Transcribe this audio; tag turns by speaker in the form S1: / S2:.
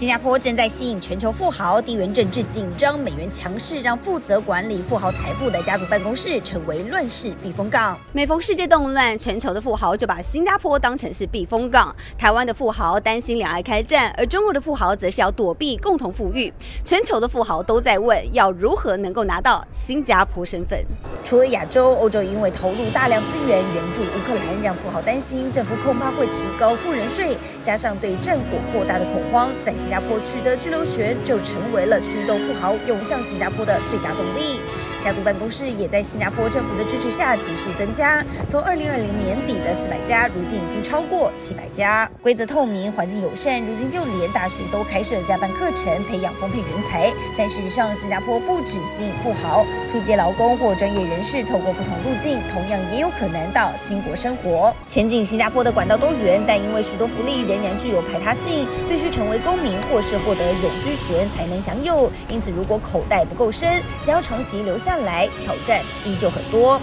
S1: 新加坡正在吸引全球富豪，地缘政治紧张，美元强势，让负责管理富豪财富的家族办公室成为乱世避风港。每逢世界动乱，全球的富豪就把新加坡当成是避风港。台湾的富豪担心两岸开战，而中国的富豪则是要躲避共同富裕。全球的富豪都在问，要如何能够拿到新加坡身份？除了亚洲，欧洲因为投入大量资源援助乌克兰，让富豪担心政府恐怕会提高富人税，加上对战火扩大的恐慌，在新加坡取得居留权就成为了驱动富豪涌向新加坡的最大动力。家族办公室也在新加坡政府的支持下急速增加，从二零二零年底的四百家，如今已经超过七百家。规则透明，环境友善，如今就连大学都开设加班课程，培养丰沛人才。但事实上，新加坡不只吸引富豪，初阶劳工或专业人士透过不同路径，同样也有可能到新国生活。前景新加坡的管道多元，但因为许多福利仍然具有排他性，必须成为公民或是获得永居权才能享有。因此，如果口袋不够深，想要长期留下。看来挑战依旧很多。